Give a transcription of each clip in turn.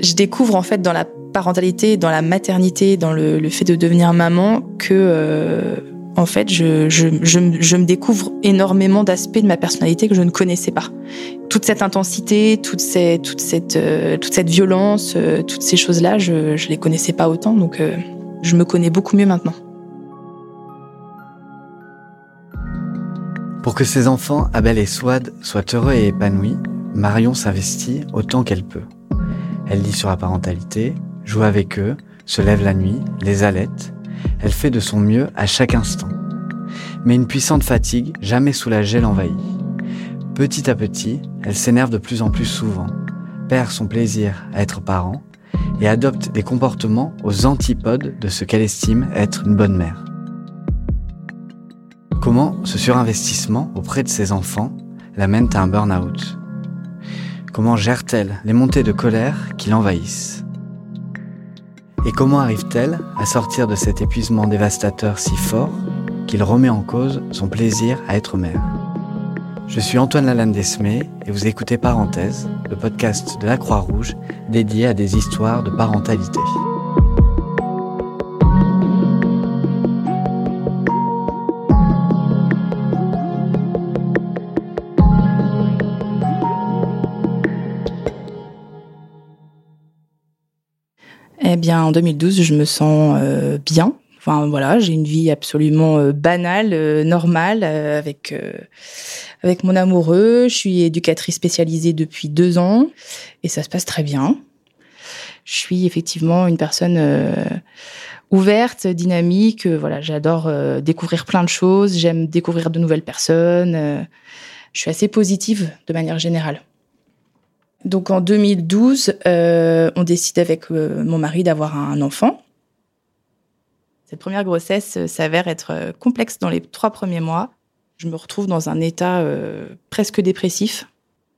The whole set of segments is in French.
je découvre en fait dans la parentalité, dans la maternité, dans le, fait de devenir maman, que euh, en fait, je, je, je, me découvre énormément d'aspects de ma personnalité que je ne connaissais pas. Toute cette intensité, toute cette, toute cette, euh, toute cette violence, euh, toutes ces choses-là, je ne les connaissais pas autant, donc je me connais beaucoup mieux maintenant. Pour que ses enfants, Abel et Swad, soient heureux et épanouis, Marion s'investit autant qu'elle peut. Elle lit sur la parentalité, joue avec eux, se lève la nuit, les allaite. Elle fait de son mieux à chaque instant. Mais une puissante fatigue, jamais soulagée, l'envahit. Petit à petit, elle s'énerve de plus en plus souvent, perd son plaisir à être parent et adopte des comportements aux antipodes de ce qu'elle estime être une bonne mère. Comment ce surinvestissement auprès de ses enfants l'amène à un burn-out? Comment gère-t-elle les montées de colère qui l'envahissent Et comment arrive-t-elle à sortir de cet épuisement dévastateur si fort qu'il remet en cause son plaisir à être mère Je suis Antoine Lalanne Desmé et vous écoutez Parenthèse, le podcast de la Croix-Rouge dédié à des histoires de parentalité. Eh bien, en 2012, je me sens euh, bien. Enfin, voilà, j'ai une vie absolument euh, banale, euh, normale, avec avec mon amoureux. Je suis éducatrice spécialisée depuis deux ans et ça se passe très bien. Je suis effectivement une personne ouverte, dynamique. voilà, j'adore découvrir plein de choses. J'aime découvrir de nouvelles personnes. je suis assez positive de manière générale. Donc en 2012, euh, on décide avec euh, mon mari d'avoir un enfant. Cette première grossesse euh, s'avère être complexe dans les trois premiers mois. Je me retrouve dans un état presque dépressif,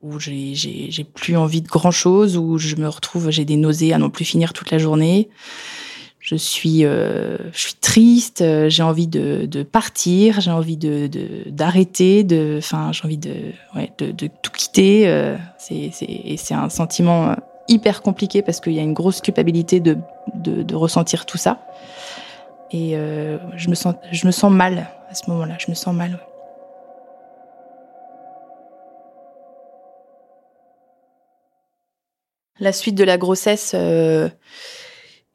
où j'ai plus envie de grand chose, où je me retrouve, j'ai des nausées à non plus finir toute la journée je suis, euh, je suis triste, euh, j'ai envie de, partir, j'ai envie de d'arrêter, enfin, j'ai envie de, de, tout quitter. Euh, c'est, c'est, c'est un sentiment hyper compliqué parce qu'il y a une grosse culpabilité de, de, ressentir tout ça. Et je me sens, je me sens mal à ce moment-là. Je me sens mal. La suite de la grossesse,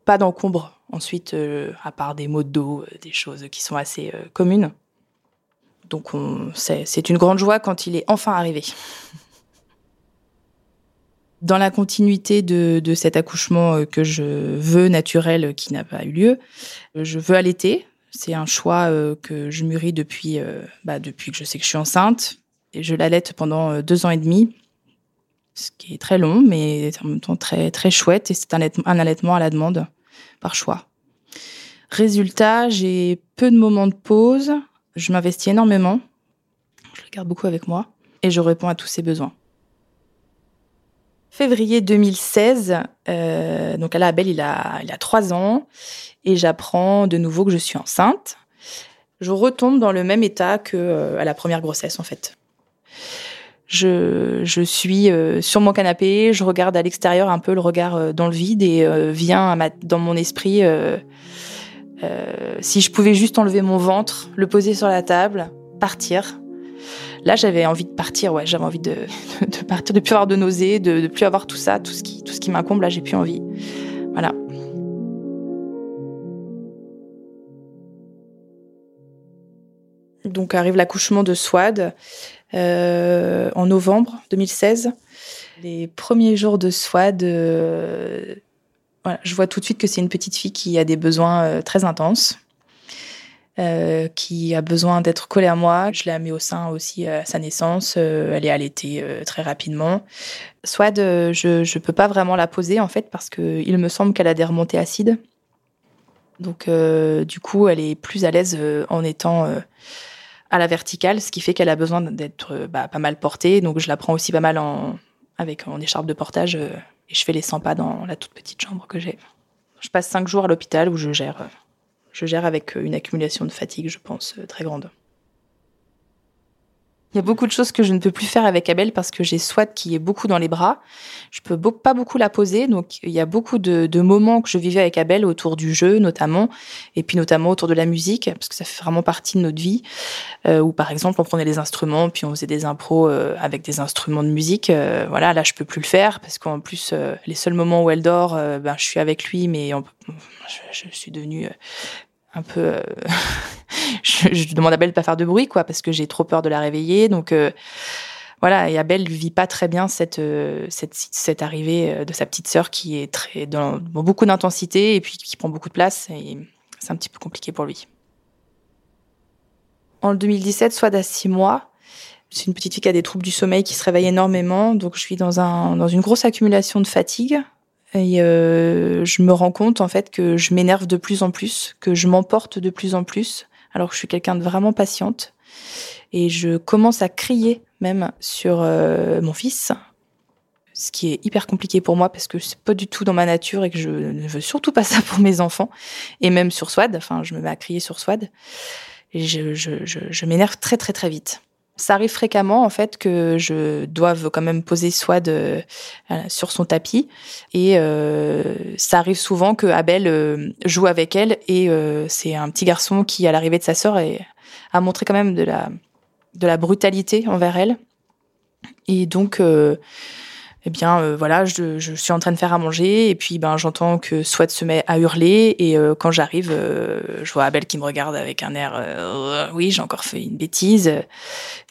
pas d'encombre Ensuite, euh, à part des maux de dos, euh, des choses qui sont assez euh, communes. Donc c'est une grande joie quand il est enfin arrivé. Dans la continuité de, cet accouchement que je veux naturel qui n'a pas eu lieu, je veux allaiter. C'est un choix que je mûris depuis, bah, depuis que je sais que je suis enceinte. Et je l'allaite pendant deux ans et demi, ce qui est très long, mais en même temps très, très chouette. Et c'est un allaitement à la demande par choix. Résultat, j'ai peu de moments de pause, je m'investis énormément, je le garde beaucoup avec moi et je réponds à tous ses besoins. Février 2016, euh, donc à la Abel, il a, il a 3 ans et j'apprends de nouveau que je suis enceinte. Je retombe dans le même état que euh, à la première grossesse en fait. Je, suis euh, sur mon canapé, je regarde à l'extérieur un peu le regard euh, dans le vide et euh, vient dans mon esprit si je pouvais juste enlever mon ventre, le poser sur la table, partir. Là, j'avais envie de partir, ouais, j'avais envie de, de, partir, de plus avoir de nausées, de, de plus avoir tout ça, tout ce qui, tout ce qui m'incombe. Là, j'ai plus envie. Voilà. Donc arrive l'accouchement de Swad. Euh, en novembre 2016. Les premiers jours de SWAD, euh, je vois tout de suite que c'est une petite fille qui a des besoins euh, très intenses. Qui a besoin d'être collée à moi. Je l'ai mis au sein aussi à sa naissance. Elle est allaitée très rapidement. Swad, je ne peux pas vraiment la poser en fait parce que il me semble qu'elle a des remontées acides. Donc du coup, elle est plus à l'aise en étant à la verticale, ce qui fait qu'elle a besoin d'être euh, bah, pas mal portée. Donc je la prends aussi pas mal en, avec en écharpe de portage euh, et je fais les 100 pas dans la toute petite chambre que j'ai. Je passe 5 jours à l'hôpital où je gère, euh, je gère avec une accumulation de fatigue, je pense, très grande. Il y a beaucoup de choses que je ne peux plus faire avec Abel parce que j'ai Swat qui est beaucoup dans les bras. Je peux pas beaucoup la poser, donc il y a beaucoup de, moments que je vivais avec Abel autour du jeu notamment, et puis notamment autour de la musique parce que ça fait vraiment partie de notre vie. Euh, où par exemple on prenait les instruments puis on faisait des impros euh, avec des instruments de musique. Euh, voilà, là je peux plus le faire parce qu'en plus les seuls moments où elle dort, ben je suis avec lui, mais je, je, suis devenue un peu. Euh, je, demande à Belle de pas faire de bruit, quoi, parce que j'ai trop peur de la réveiller. Donc euh, voilà, et Abel vit pas très bien cette euh, cette, cette arrivée de sa petite sœur qui est très dans, beaucoup d'intensité et puis qui prend beaucoup de place. Et c'est un petit peu compliqué pour lui. En 2017, soit à six mois. C'est une petite fille qui a des troubles du sommeil, qui se réveille énormément. Donc je suis dans un dans une grosse accumulation de fatigue et euh, je me rends compte en fait que je m'énerve de plus en plus, que je m'emporte de plus en plus, alors que je suis quelqu'un de vraiment patiente. Et je commence à crier même sur euh, mon fils, ce qui est hyper compliqué pour moi parce que c'est pas du tout dans ma nature et que je ne veux surtout pas ça pour mes enfants. Et même sur Swad, enfin je me mets à crier sur Swad. Et je, je, je, je m'énerve très très très vite ça arrive fréquemment en fait que je doive quand même poser Swad euh, sur son tapis. Et euh, ça arrive souvent que Abel euh, joue avec elle et c'est un petit garçon qui à l'arrivée de sa sœur a montré quand même de la brutalité envers elle. Et donc eh bien voilà, je, je, suis en train de faire à manger et puis ben j'entends que Swad se met à hurler et quand j'arrive, je vois Abel qui me regarde avec un air oui j'ai encore fait une bêtise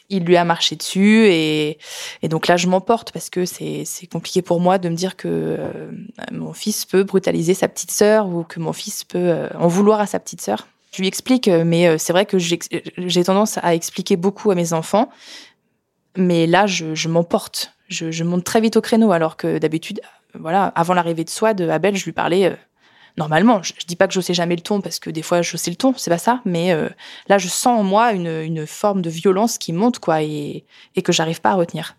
il lui a marché dessus et, et donc là je m'emporte parce que c'est compliqué pour moi de me dire que euh, mon fils peut brutaliser sa petite sœur ou que mon fils peut euh, en vouloir à sa petite sœur. Je lui explique, euh, mais c'est vrai que j'ai tendance à expliquer beaucoup à mes enfants, mais là je, je m'emporte, je, je, monte très vite au créneau alors que d'habitude, voilà, avant l'arrivée de Swad, Abel, je lui parlais normalement. Je, je, dis pas que je sais jamais le ton parce que des fois je sais le ton, c'est pas ça. Mais euh, là, je sens en moi une, une, forme de violence qui monte quoi et, et que j'arrive pas à retenir.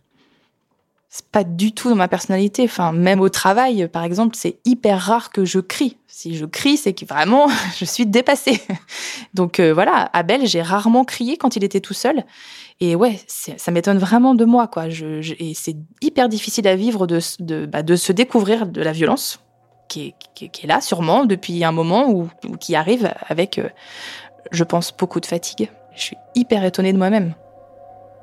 C'est pas du tout dans ma personnalité. Enfin, même au travail, par exemple, c'est hyper rare que je crie. Si je crie, c'est que vraiment je suis dépassée. Donc euh, voilà, Abel, j'ai rarement crié quand il était tout seul. Et ouais, ça m'étonne vraiment de moi, quoi. Je, je, et c'est hyper difficile à vivre de, de, bah, de se découvrir de la violence qui est, là sûrement depuis un moment ou, qui arrive avec, euh, je pense, beaucoup de fatigue. Je suis hyper étonnée de moi-même.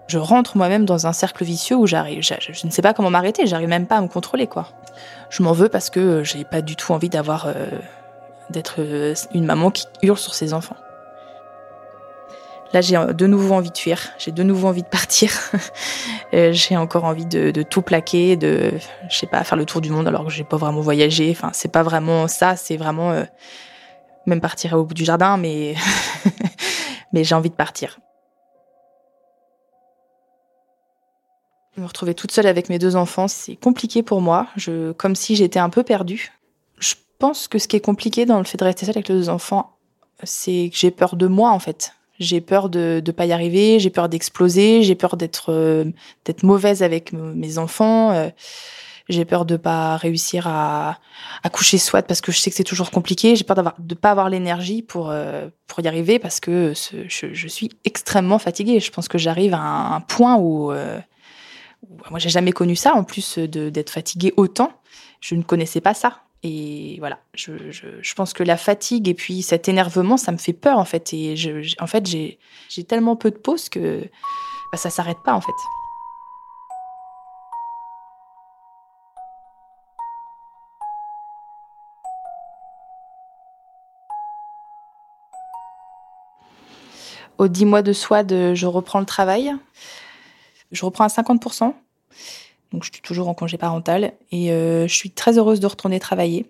Je rentre moi-même dans un cercle vicieux où j'arrive, je, ne sais pas comment m'arrêter, j'arrive même pas à me contrôler quoi. Je m'en veux parce que j'ai pas du tout envie d'avoir euh, d'être euh, une maman qui hurle sur ses enfants. Là, j'ai de nouveau envie de fuir, j'ai de nouveau envie de partir. Euh, j'ai encore envie de, tout plaquer, de, je sais pas, faire le tour du monde alors que j'ai pas vraiment voyagé. Enfin, c'est pas vraiment ça, c'est vraiment euh, même partir au bout du jardin, mais mais j'ai envie de partir. Me retrouver toute seule avec mes deux enfants, c'est compliqué pour moi. Je, comme si j'étais un peu perdue. Je pense que ce qui est compliqué dans le fait de rester seule avec les deux enfants, c'est que j'ai peur de moi en fait. J'ai peur de ne pas y arriver, j'ai peur d'exploser, j'ai peur d'être euh, mauvaise avec mes enfants, euh, j'ai peur de pas réussir à, à coucher soit parce que je sais que c'est toujours compliqué, j'ai peur d'avoir de pas avoir l'énergie pour euh, pour y arriver parce que je, suis extrêmement fatiguée. Je pense que j'arrive à un, point où, où moi j'ai jamais connu ça en plus de d'être fatiguée autant. Je ne connaissais pas ça. Et voilà, je, je, pense que la fatigue et puis cet énervement, ça me fait peur en fait. Et en fait, j'ai tellement peu de pause que bah, ça s'arrête pas en fait. Au 10 mois de SWAD, je reprends le travail. Je reprends à 50%. Je suis toujours en congé parental et euh, je suis très heureuse de retourner travailler.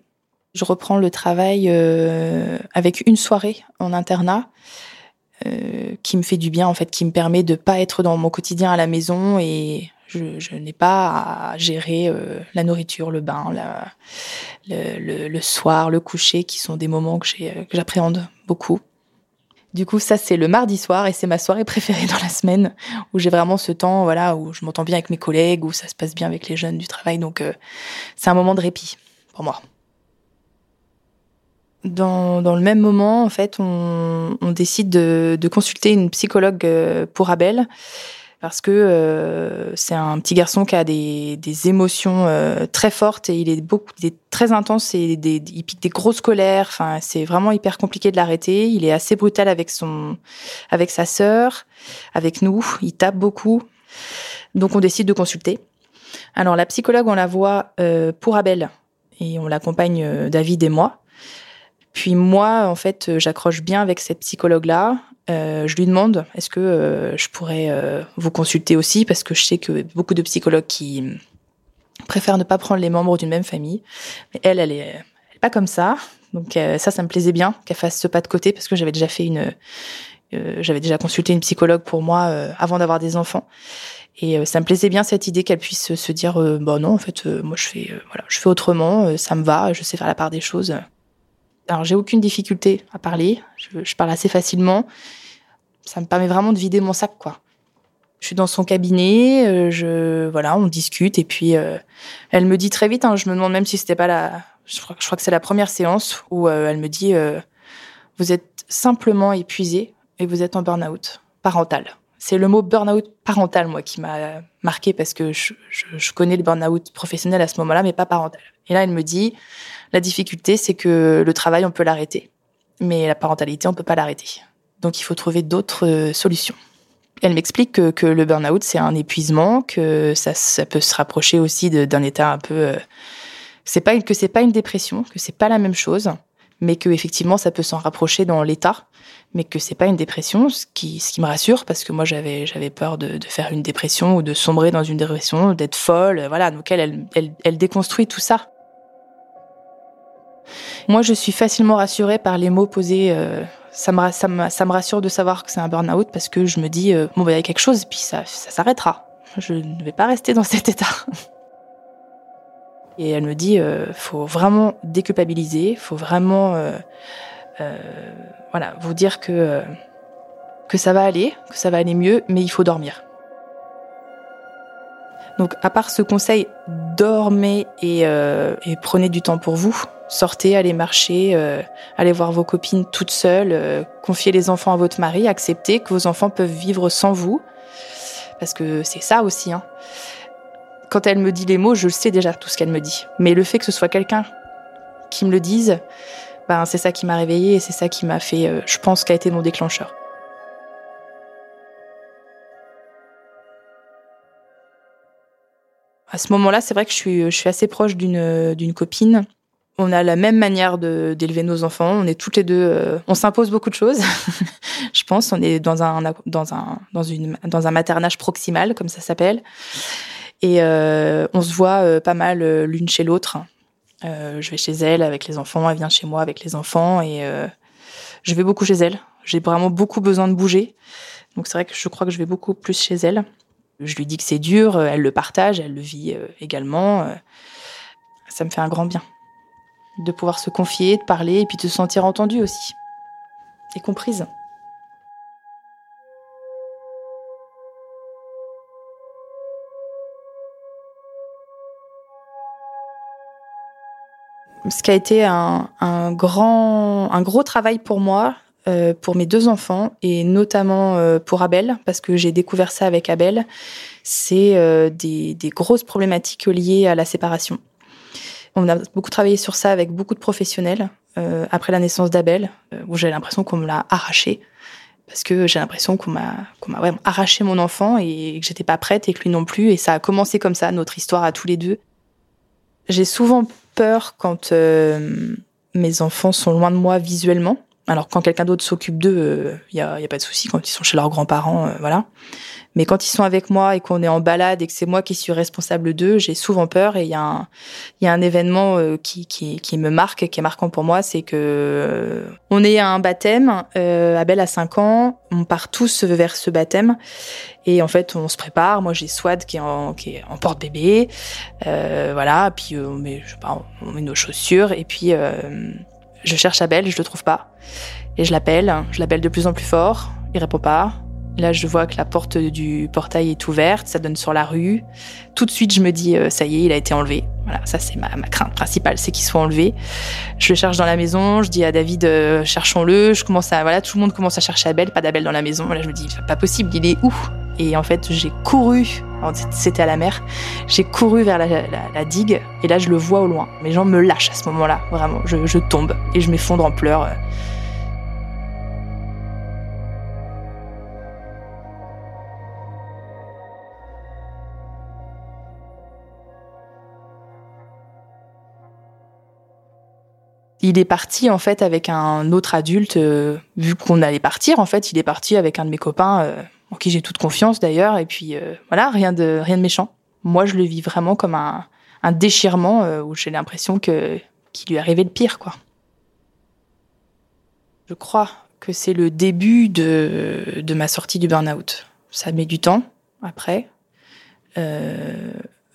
Je reprends le travail euh, avec une soirée en internat euh, qui me fait du bien en fait, qui me permet de pas être dans mon quotidien à la maison et je, n'ai pas à gérer la nourriture, le bain, le, soir, le coucher, qui sont des moments que j'appréhende beaucoup. Du coup, ça c'est le mardi soir et c'est ma soirée préférée dans la semaine où j'ai vraiment ce temps, voilà, où je m'entends bien avec mes collègues, où ça se passe bien avec les jeunes du travail. Donc, euh, c'est un moment de répit pour moi. Dans, le même moment, en fait, on, décide de, de, consulter une psychologue euh, pour Abel parce que euh, c'est un petit garçon qui a des, des émotions euh, très fortes et il est beaucoup, il est très intense et il pique des grosses colères. Enfin, c'est vraiment hyper compliqué de l'arrêter. Il est assez brutal avec son, avec sa sœur, avec nous. Il tape beaucoup. Donc on décide de consulter. Alors la psychologue, on la voit euh, pour Abel et on l'accompagne David et moi. Puis moi, en fait, j'accroche bien avec cette psychologue-là. Euh, je lui demande est-ce que euh, je pourrais euh, vous consulter aussi? Parce que je sais que beaucoup de psychologues qui préfèrent ne pas prendre les membres d'une même famille. Mais elle, elle est, elle est pas comme ça. Donc ça, ça me plaisait bien qu'elle fasse ce pas de côté parce que j'avais déjà fait une, j'avais déjà consulté une psychologue pour moi avant d'avoir des enfants. Et ça me plaisait bien cette idée qu'elle puisse se dire bah non en fait moi je fais voilà je fais autrement ça me va je sais faire la part des choses alors j'ai aucune difficulté à parler, je, parle assez facilement. Ça me permet vraiment de vider mon sac, quoi. Je suis dans son cabinet, euh, je voilà, on discute et puis euh, elle me dit très vite. Hein, je me demande même si c'était pas la, je crois, que c'est la première séance où euh, elle me dit vous êtes simplement épuisé et vous êtes en burn-out parental. C'est le mot burn-out parental moi qui m'a marqué parce que je, connais le burn-out professionnel à ce moment-là, mais pas parental. Et là, elle me dit la difficulté, c'est que le travail, on peut l'arrêter, mais la parentalité, on peut pas l'arrêter. Donc, il faut trouver d'autres euh, solutions. Elle m'explique que, que, le burn-out, c'est un épuisement, que ça, ça peut se rapprocher aussi d'un état un peu. Euh, c'est pas que c'est pas une dépression, que c'est pas la même chose, mais que effectivement, ça peut s'en rapprocher dans l'état, mais que c'est pas une dépression, ce qui, me rassure parce que moi j'avais j'avais peur de, faire une dépression ou de sombrer dans une dépression, d'être folle, voilà. Donc elle, elle déconstruit tout ça. Moi, je suis facilement rassurée par les mots posés. Euh, ça, me, ça, me, ça me rassure de savoir que c'est un burn-out parce que je me dis, euh, bon, bah, il y a quelque chose, puis ça, ça s'arrêtera. Je ne vais pas rester dans cet état. Et elle me dit, euh, faut vraiment déculpabiliser, faut vraiment, euh, euh, voilà, vous dire que que ça va aller, que ça va aller mieux, mais il faut dormir. Donc, à part ce conseil, dormez et, prenez du temps pour vous. Sortez, allez marcher, euh, allez voir vos copines toutes seules, euh, confiez les enfants à votre mari, acceptez que vos enfants peuvent vivre sans vous. Parce que c'est ça aussi. Hein. Quand elle me dit les mots, je sais déjà tout ce qu'elle me dit. Mais le fait que ce soit quelqu'un qui me le dise, ben, c'est ça qui m'a réveillée et c'est ça qui m'a fait, euh, je pense, qu'a été mon déclencheur. À ce moment-là, c'est vrai que je suis, assez proche d'une, d'une copine on a la même manière d'élever nos enfants. On est toutes les deux, euh, on s'impose beaucoup de choses. je pense, on est dans un dans un dans une dans un maternage proximal comme ça s'appelle, et euh, on se voit euh, pas mal l'une chez l'autre. je vais chez elle avec les enfants, elle vient chez moi avec les enfants, et je vais beaucoup chez elle. J'ai vraiment beaucoup besoin de bouger, donc c'est vrai que je crois que je vais beaucoup plus chez elle. Je lui dis que c'est dur, elle le partage, elle le vit également. Ça me fait un grand bien de pouvoir se confier, de parler et puis de se sentir entendue aussi et comprise. Ce qui a été un, grand, un gros travail pour moi, euh, pour mes deux enfants et notamment euh, pour Abel, parce que j'ai découvert ça avec Abel, c'est euh, des grosses problématiques liées à la séparation. On a beaucoup travaillé sur ça avec beaucoup de professionnels euh, après la naissance d'Abel, euh, où j'ai l'impression qu'on me l'a arraché parce que j'ai l'impression qu'on m'a m'a vraiment arraché mon enfant et que j'étais pas prête et que lui non plus et ça a commencé comme ça notre histoire à tous les deux. J'ai souvent peur quand euh, mes enfants sont loin de moi visuellement. Alors quand quelqu'un d'autre s'occupe d'eux, il y a, y, a, pas de souci quand ils sont chez leurs grands-parents, voilà. Mais quand ils sont avec moi et qu'on est en balade et que c'est moi qui suis responsable d'eux, j'ai souvent peur. Et il y a un, il y a un événement euh, qui, qui, qui me marque, qui est marquant pour moi, c'est que euh, on est à un baptême. Euh, Abel a 5 ans, on part tous vers ce baptême. Et en fait, on se prépare. Moi, j'ai Swad qui est en, qui est en porte-bébé. Euh, voilà. Puis on met, je sais pas, on met nos chaussures. Et puis je cherche Abel, je le trouve pas. Et je l'appelle. Je l'appelle de plus en plus fort. Il répond pas. Là, je vois que la porte du portail est ouverte, ça donne sur la rue. Tout de suite, je me dis, euh, ça y est, il a été enlevé. Voilà, ça c'est ma, crainte principale, c'est qu'il soit enlevé. Je le cherche dans la maison, je dis à David, euh, cherchons-le. Je commence à, voilà, tout le monde commence à chercher Abel, pas d'Abel dans la maison. Là, je me dis, pas possible, il est où? Et en fait, j'ai couru, c'était à la mer, j'ai couru vers la, digue et là, je le vois au loin. Mes jambes me lâchent à ce moment-là, vraiment. Je, tombe et je m'effondre en pleurs. il est parti en fait avec un autre adulte. Euh, vu qu'on allait partir, en fait, il est parti avec un de mes copains, euh, qui j'ai toute confiance d'ailleurs. Et puis euh, voilà, rien de rien de méchant. Moi, je le vis vraiment comme un, un déchirement où j'ai l'impression que qu'il lui arrivait le pire, quoi. Je crois que c'est le début de, de ma sortie du burn-out. Ça met du temps après. Euh,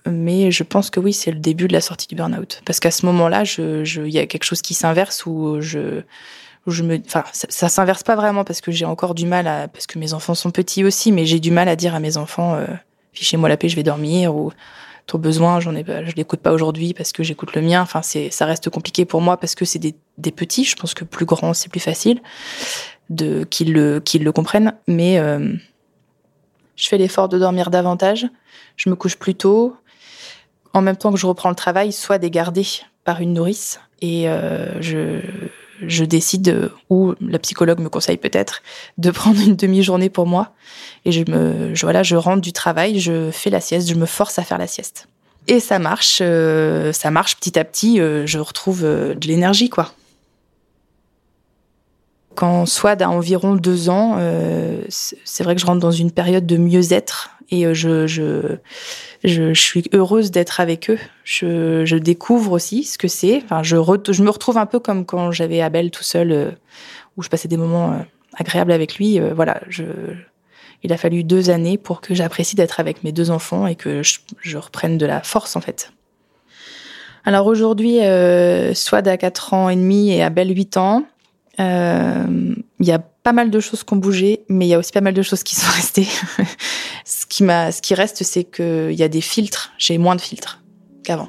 mais je pense que oui, c'est le début de la sortie du burn-out. Parce qu'à ce moment-là, il je, y a quelque chose qui s'inverse où je, ça, ça s'inverse pas vraiment parce que j'ai encore du mal à, parce que mes enfants sont petits aussi, mais j'ai du mal à dire à mes enfants, euh, fichez-moi la paix, je vais dormir ou ton besoin, j'en ai, je l'écoute pas aujourd'hui parce que j'écoute le mien. Enfin, ça reste compliqué pour moi parce que c'est des, petits. Je pense que plus grands, c'est plus facile qu'ils le, comprennent. Mais euh, je fais l'effort de dormir davantage. Je me couche plus tôt en même temps que je reprends le travail, soit des gardés par une nourrice. Et euh, je, je décide, ou la psychologue me conseille peut-être, de prendre une demi-journée pour moi. Et je me, voilà, je rentre du travail, je fais la sieste, je me force à faire la sieste. Et ça marche, euh, ça marche petit à petit. Euh, je retrouve de l'énergie, quoi. Quand Swad a environ deux ans, c'est vrai que je rentre dans une période de mieux-être et je, je je, je suis heureuse d'être avec eux. Je, je, découvre aussi ce que c'est. Enfin, je, je me retrouve un peu comme quand j'avais Abel tout seul, euh, où je passais des moments euh, agréables avec lui. Euh, voilà, je, il a fallu deux années pour que j'apprécie d'être avec mes deux enfants et que je, je, reprenne de la force en fait. Alors aujourd'hui, euh, Swad a 4 ans et demi et Abel 8 ans. Il y a pas mal de choses qui ont bougé, mais il y a aussi pas mal de choses qui sont restées. ce qui m'a, ce qui reste, c'est qu'il y a des filtres. J'ai moins de filtres qu'avant.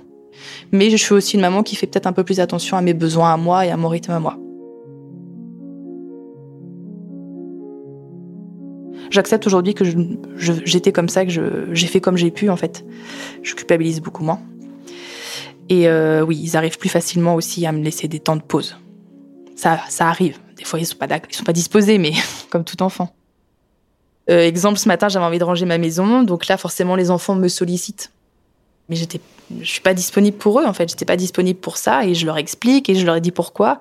Mais je suis aussi une maman qui fait peut-être un peu plus attention à mes besoins à moi et à mon rythme à moi. J'accepte aujourd'hui que j'étais comme ça, que j'ai fait comme j'ai pu en fait. Je culpabilise beaucoup moins. Et euh, oui, ils arrivent plus facilement aussi à me laisser des temps de pause. Ça, ça arrive. Des fois, ils sont pas, ils sont pas disposés, mais comme tout enfant. Euh, exemple, ce matin, j'avais envie de ranger ma maison, donc là, forcément, les enfants me sollicitent. Mais j'étais, je suis pas disponible pour eux, en fait. J'étais pas disponible pour ça, et je leur explique et je leur ai dit pourquoi.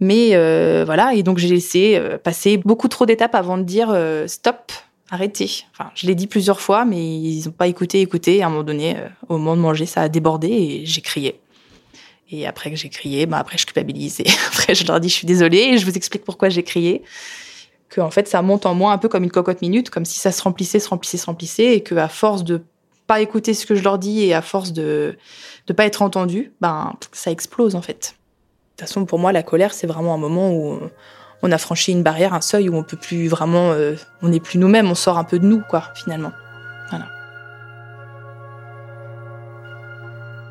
Mais euh, voilà, et donc j'ai laissé euh, passer beaucoup trop d'étapes avant de dire stop, arrêtez. Enfin, je l'ai dit plusieurs fois, mais ils n'ont pas écouté, écouté. à un moment donné, au moment de manger, ça a débordé et j'ai crié. Et après que j'ai crié, bah après je culpabilise et après je leur dis je suis désolée et je vous explique pourquoi j'ai crié que en fait ça monte en moi un peu comme une cocotte minute, comme si ça se remplissait, se remplissait, se remplissait, et que à force de pas écouter ce que je leur dis et à force de de pas être entendu, ben ça explose en fait. De toute façon, pour moi, la colère, c'est vraiment un moment où on a franchi une barrière, un seuil où on peut plus vraiment, euh, on n'est plus nous-mêmes, on sort un peu de nous, quoi, finalement. Voilà.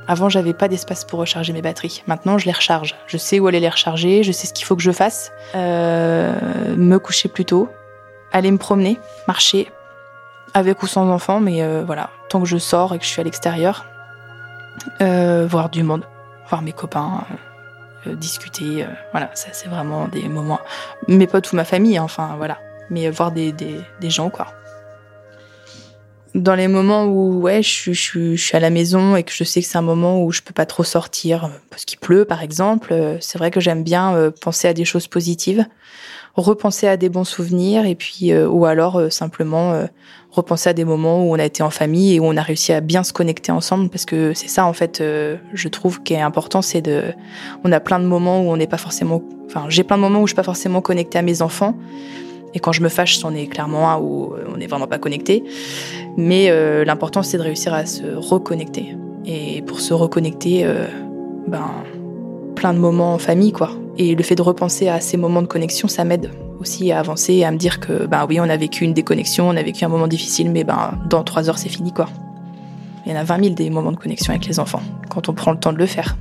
Avant, j'avais pas d'espace pour recharger mes batteries. Maintenant, je les recharge. Je sais où aller les recharger, je sais ce qu'il faut que je fasse. Euh, me coucher plus tôt, aller me promener, marcher, avec ou sans enfant, mais euh, voilà, tant que je sors et que je suis à l'extérieur, euh, voir du monde, voir mes copains, discuter, voilà, ça c'est vraiment des moments. Mes potes ou ma famille, enfin voilà, mais voir des, des, des gens quoi dans les moments où ouais, je, je, je, suis à la maison et que je sais que c'est un moment où je peux pas trop sortir euh, parce qu'il pleut par exemple, euh, c'est vrai que j'aime bien euh, penser à des choses positives, repenser à des bons souvenirs et puis ou alors simplement repenser à des moments où on a été en famille et où on a réussi à bien se connecter ensemble parce que c'est ça en fait je trouve qui est important c'est de on a plein de moments où on n'est pas forcément enfin j'ai plein de moments où je suis pas forcément connectée à mes enfants et quand je me fâche, c'en est clairement un où on n'est vraiment pas connecté. Mais euh, l'important, c'est de réussir à se reconnecter. Et pour se reconnecter, euh, ben, plein de moments en famille, quoi. Et le fait de repenser à ces moments de connexion, ça m'aide aussi à avancer et à me dire que, ben oui, on a vécu une déconnexion, on a vécu un moment difficile, mais ben, dans trois heures, c'est fini, quoi. Il y en a 20 000 des moments de connexion avec les enfants, quand on prend le temps de le faire.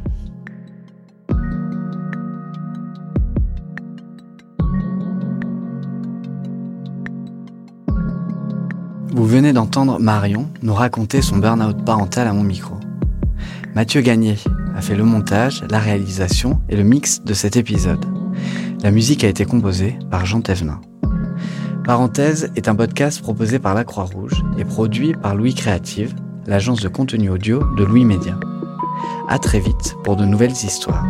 Vous venez d'entendre Marion nous raconter son burn-out parental à mon micro. Mathieu Gagné a fait le montage, la réalisation et le mix de cet épisode. La musique a été composée par Jean Thévenin. Parenthèse est un podcast proposé par la Croix-Rouge et produit par Louis Créative, l'agence de contenu audio de Louis Média. À très vite pour de nouvelles histoires.